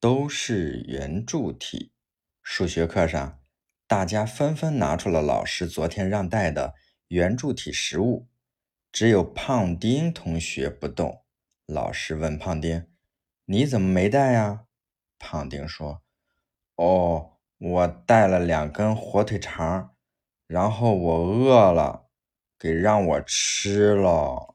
都是圆柱体。数学课上，大家纷纷拿出了老师昨天让带的圆柱体实物，只有胖丁同学不动。老师问胖丁：“你怎么没带呀？”胖丁说：“哦，我带了两根火腿肠，然后我饿了，给让我吃了。”